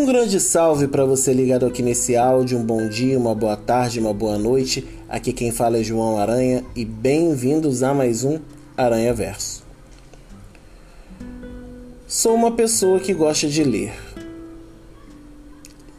Um grande salve para você ligado aqui nesse áudio. Um bom dia, uma boa tarde, uma boa noite. Aqui quem fala é João Aranha e bem-vindos a mais um Aranha Verso. Sou uma pessoa que gosta de ler.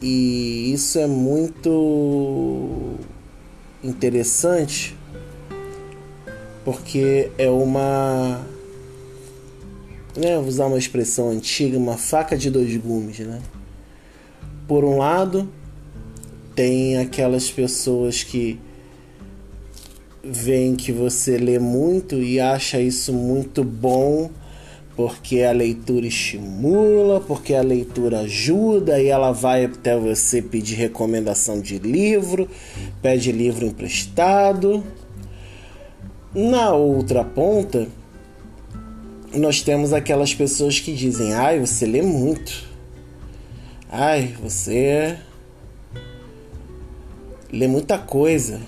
E isso é muito interessante porque é uma né, vou usar uma expressão antiga, uma faca de dois gumes, né? Por um lado, tem aquelas pessoas que veem que você lê muito e acha isso muito bom, porque a leitura estimula, porque a leitura ajuda e ela vai até você pedir recomendação de livro, pede livro emprestado. Na outra ponta, nós temos aquelas pessoas que dizem: "Ai, você lê muito". Ai, você lê muita coisa.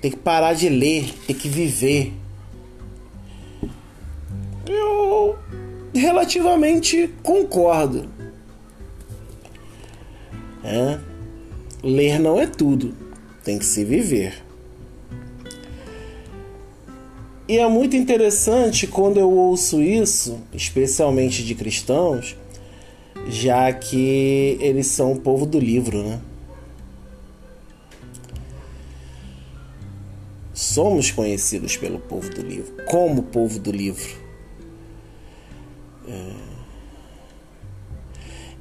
Tem que parar de ler, tem que viver. Eu relativamente concordo. É? Ler não é tudo, tem que se viver. E é muito interessante quando eu ouço isso, especialmente de cristãos, já que eles são o povo do livro, né? Somos conhecidos pelo povo do livro, como povo do livro. É...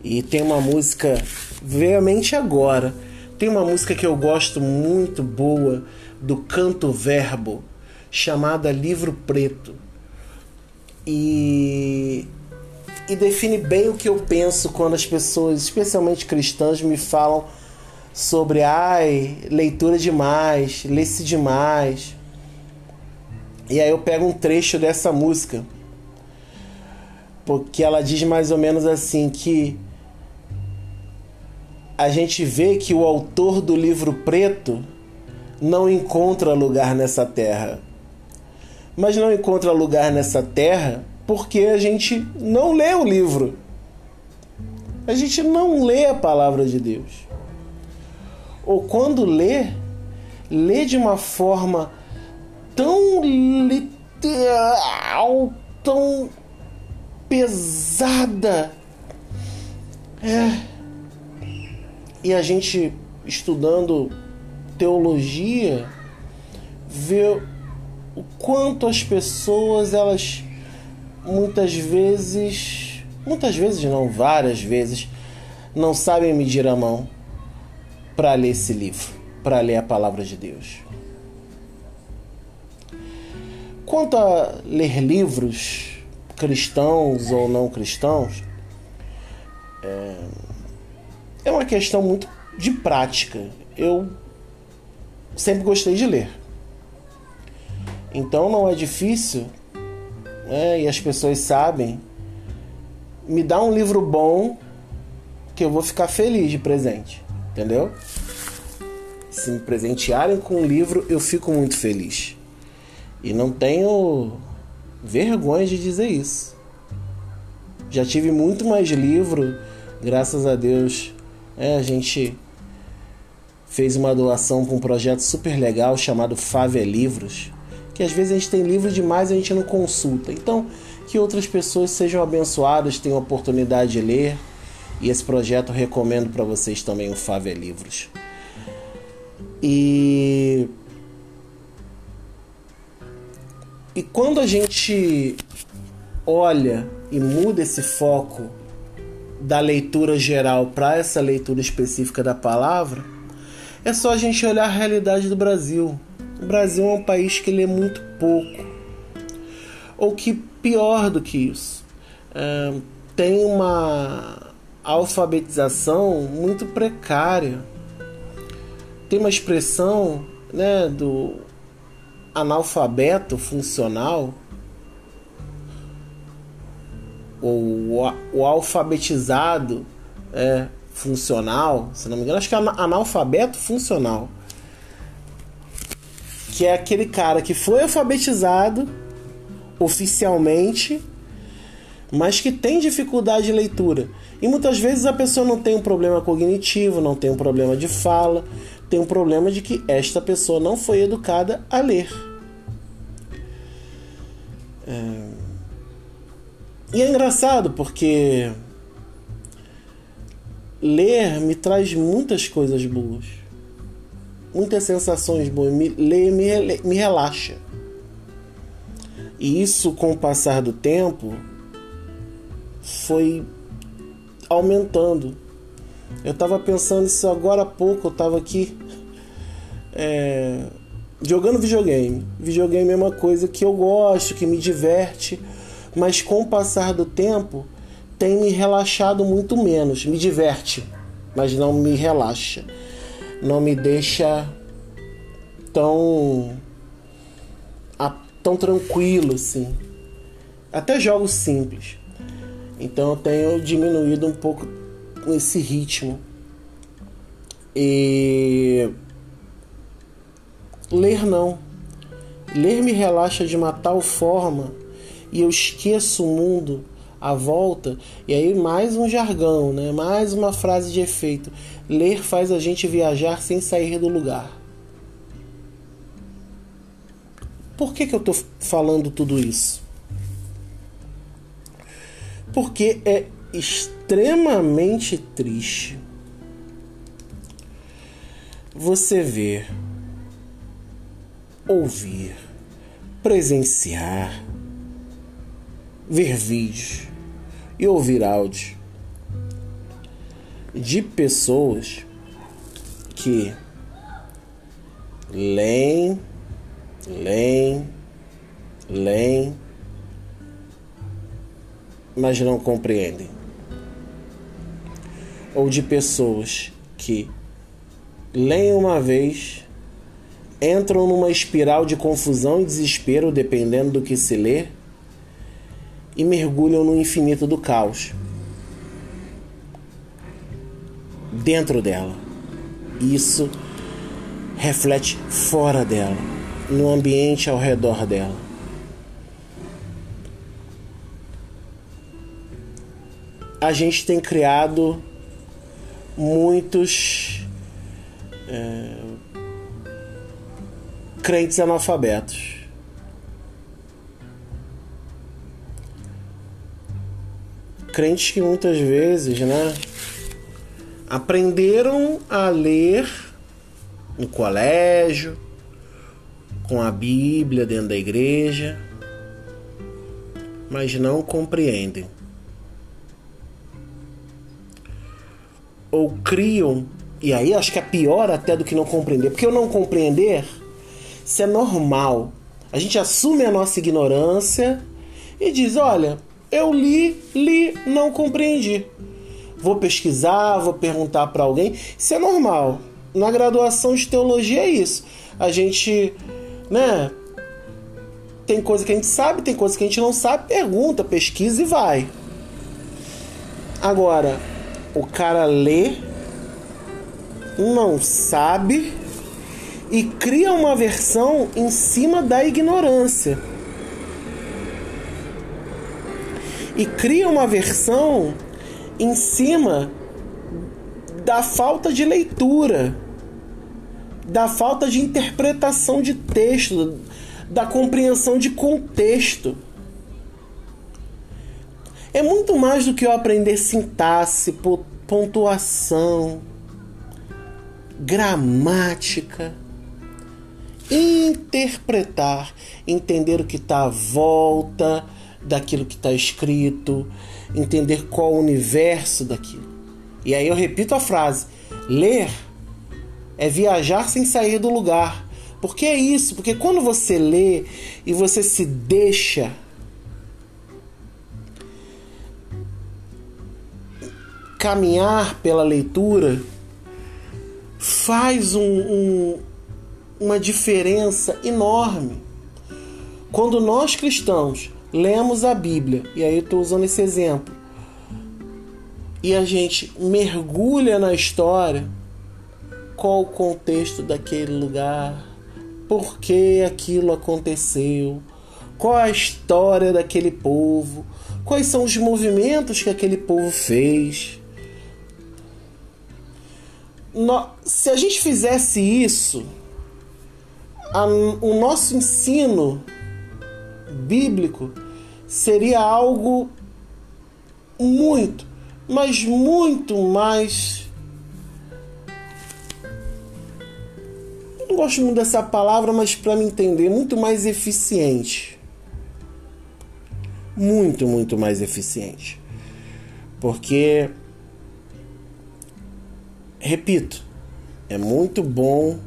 E tem uma música, veemente agora, tem uma música que eu gosto muito boa do Canto Verbo, chamada Livro Preto. E e define bem o que eu penso quando as pessoas, especialmente cristãs, me falam sobre ai, leitura demais, lê-se demais. E aí eu pego um trecho dessa música. Porque ela diz mais ou menos assim que a gente vê que o autor do livro preto não encontra lugar nessa terra. Mas não encontra lugar nessa terra porque a gente não lê o livro. A gente não lê a palavra de Deus. Ou quando lê, lê de uma forma tão literal, tão pesada. É. E a gente estudando teologia vê o quanto as pessoas elas muitas vezes, muitas vezes não, várias vezes, não sabem medir a mão para ler esse livro, para ler a palavra de Deus. Quanto a ler livros cristãos ou não cristãos, é, é uma questão muito de prática. Eu sempre gostei de ler. Então não é difícil né, e as pessoas sabem, me dá um livro bom que eu vou ficar feliz de presente, entendeu? Se me presentearem com um livro, eu fico muito feliz. E não tenho vergonha de dizer isso. Já tive muito mais livro, graças a Deus. É, a gente fez uma doação para um projeto super legal chamado Fave Livros que às vezes a gente tem livro demais e a gente não consulta. Então, que outras pessoas sejam abençoadas, tenham oportunidade de ler. E esse projeto recomendo para vocês também o Fave Livros. E e quando a gente olha e muda esse foco da leitura geral para essa leitura específica da palavra, é só a gente olhar a realidade do Brasil. O Brasil é um país que lê muito pouco. Ou que, pior do que isso, é, tem uma alfabetização muito precária. Tem uma expressão né, do analfabeto funcional ou o alfabetizado é, funcional, se não me engano, acho que é analfabeto funcional que é aquele cara que foi alfabetizado oficialmente, mas que tem dificuldade de leitura. E muitas vezes a pessoa não tem um problema cognitivo, não tem um problema de fala, tem um problema de que esta pessoa não foi educada a ler. É... E é engraçado porque ler me traz muitas coisas boas, muitas sensações boas. Me, ler me, me relaxa. E isso, com o passar do tempo, foi aumentando. Eu estava pensando isso agora há pouco, eu estava aqui é, jogando videogame. Videogame é uma coisa que eu gosto, que me diverte, mas com o passar do tempo tem me relaxado muito menos. Me diverte, mas não me relaxa. Não me deixa tão tão tranquilo assim. Até jogos simples. Então eu tenho diminuído um pouco esse ritmo. E ler não. Ler me relaxa de uma tal forma e eu esqueço o mundo à volta. E aí, mais um jargão, né? mais uma frase de efeito. Ler faz a gente viajar sem sair do lugar. Por que, que eu estou falando tudo isso? Porque é extremamente triste você ver, ouvir, presenciar ver vídeos e ouvir áudio de pessoas que leem, leem, leem, mas não compreendem. Ou de pessoas que leem uma vez, entram numa espiral de confusão e desespero, dependendo do que se lê e mergulham no infinito do caos. Dentro dela. Isso reflete fora dela, no ambiente ao redor dela. A gente tem criado muitos é, crentes analfabetos crentes que muitas vezes, né, aprenderam a ler no colégio, com a Bíblia dentro da igreja, mas não compreendem. Ou criam, e aí acho que é pior até do que não compreender, porque o não compreender, isso é normal. A gente assume a nossa ignorância e diz: olha, eu li, li, não compreendi. Vou pesquisar, vou perguntar para alguém. Isso é normal. Na graduação de teologia é isso. A gente, né? Tem coisa que a gente sabe, tem coisa que a gente não sabe, pergunta, pesquisa e vai. Agora, o cara lê, não sabe e cria uma versão em cima da ignorância. E cria uma versão em cima da falta de leitura, da falta de interpretação de texto, da compreensão de contexto. É muito mais do que eu aprender sintaxe, pontuação, gramática. Interpretar, entender o que está à volta daquilo que está escrito, entender qual o universo daquilo. E aí eu repito a frase: ler é viajar sem sair do lugar. Porque é isso, porque quando você lê e você se deixa caminhar pela leitura, faz um, um, uma diferença enorme. Quando nós cristãos lemos a Bíblia, e aí eu estou usando esse exemplo, e a gente mergulha na história, qual o contexto daquele lugar, por que aquilo aconteceu, qual a história daquele povo, quais são os movimentos que aquele povo fez. Se a gente fizesse isso, o nosso ensino bíblico seria algo muito, mas muito mais. Não gosto muito dessa palavra, mas para me entender, muito mais eficiente. Muito, muito mais eficiente. Porque, repito, é muito bom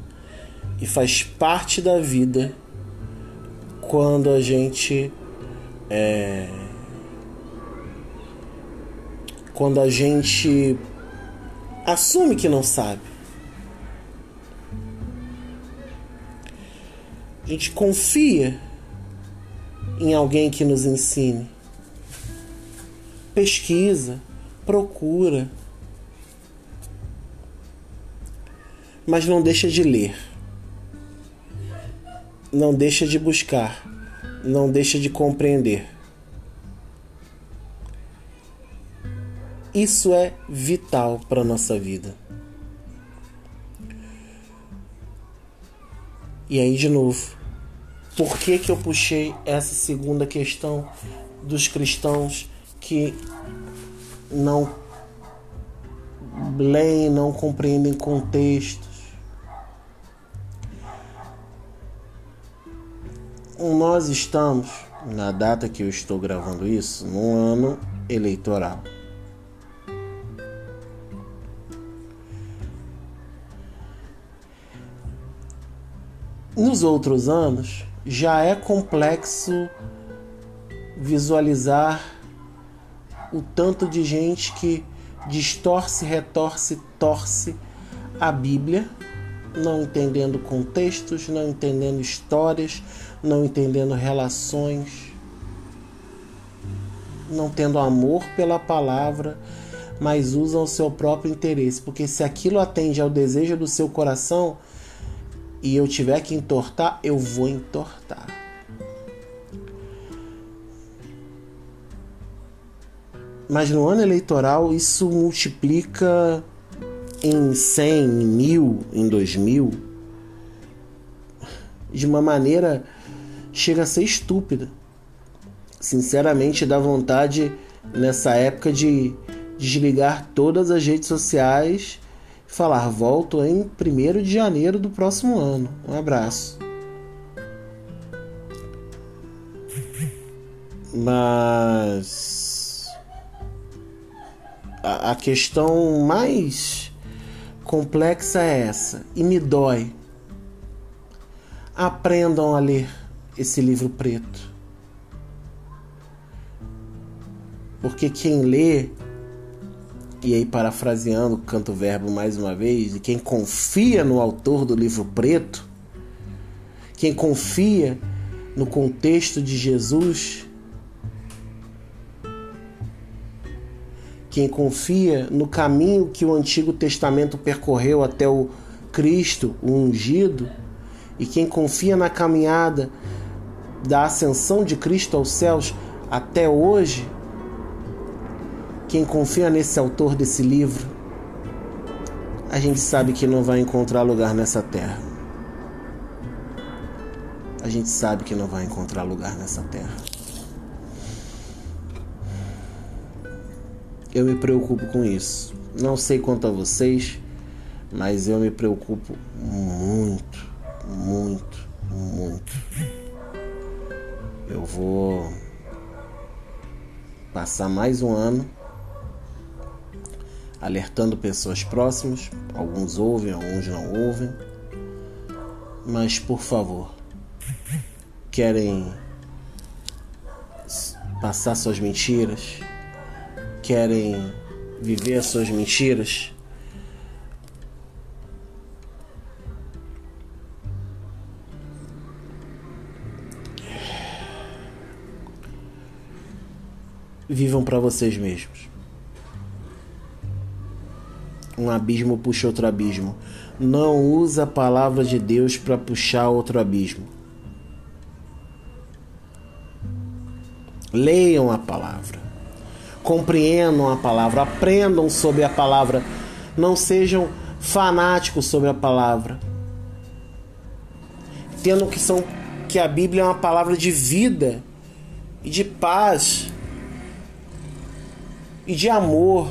e faz parte da vida quando a gente é, quando a gente assume que não sabe. A gente confia em alguém que nos ensine. Pesquisa, procura. Mas não deixa de ler. Não deixa de buscar. Não deixa de compreender. Isso é vital para a nossa vida. E aí, de novo, por que, que eu puxei essa segunda questão dos cristãos que não leem, não compreendem contextos? Nós estamos, na data que eu estou gravando isso, num ano eleitoral. Nos outros anos, já é complexo visualizar o tanto de gente que distorce, retorce, torce a Bíblia, não entendendo contextos, não entendendo histórias, não entendendo relações, não tendo amor pela palavra, mas usam o seu próprio interesse, porque se aquilo atende ao desejo do seu coração, e eu tiver que entortar, eu vou entortar. Mas no ano eleitoral isso multiplica em 100, em mil, em 2000, de uma maneira chega a ser estúpida. Sinceramente, dá vontade nessa época de desligar todas as redes sociais falar volto em 1 de janeiro do próximo ano. Um abraço. Mas a questão mais complexa é essa e me dói. Aprendam a ler esse livro preto. Porque quem lê e aí parafraseando canto verbo mais uma vez, e quem confia no autor do livro preto, quem confia no contexto de Jesus, quem confia no caminho que o Antigo Testamento percorreu até o Cristo, o ungido, e quem confia na caminhada da ascensão de Cristo aos céus até hoje, quem confia nesse autor desse livro, a gente sabe que não vai encontrar lugar nessa terra. A gente sabe que não vai encontrar lugar nessa terra. Eu me preocupo com isso. Não sei quanto a vocês, mas eu me preocupo muito, muito, muito. Eu vou passar mais um ano alertando pessoas próximas. Alguns ouvem, alguns não ouvem. Mas por favor, querem passar suas mentiras? Querem viver as suas mentiras? Vivam para vocês mesmos um abismo puxa outro abismo. Não usa a palavra de Deus para puxar outro abismo. Leiam a palavra. Compreendam a palavra, aprendam sobre a palavra, não sejam fanáticos sobre a palavra. Tendo que são que a Bíblia é uma palavra de vida e de paz e de amor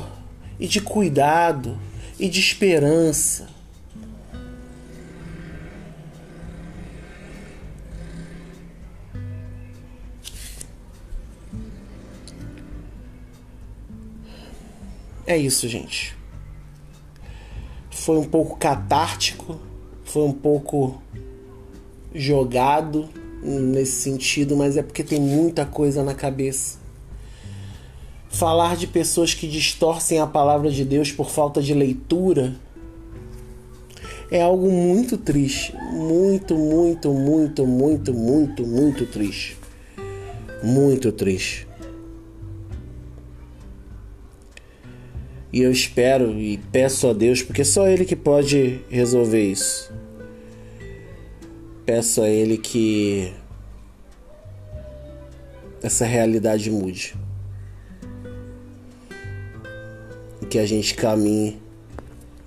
e de cuidado e de esperança. É isso, gente. Foi um pouco catártico, foi um pouco jogado nesse sentido, mas é porque tem muita coisa na cabeça. Falar de pessoas que distorcem a palavra de Deus por falta de leitura é algo muito triste. Muito, muito, muito, muito, muito, muito triste. Muito triste. E eu espero e peço a Deus, porque só Ele que pode resolver isso. Peço a Ele que essa realidade mude. E que a gente caminhe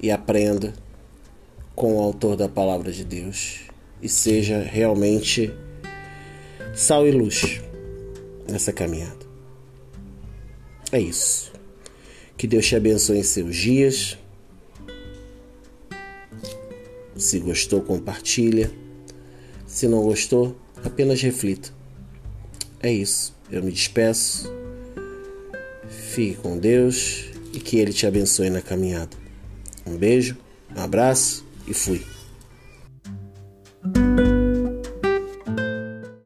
e aprenda com o autor da palavra de Deus e seja realmente sal e luz nessa caminhada. É isso. Que Deus te abençoe em seus dias. Se gostou, compartilha. Se não gostou, apenas reflita. É isso. Eu me despeço. Fique com Deus e que Ele te abençoe na caminhada. Um beijo, um abraço e fui.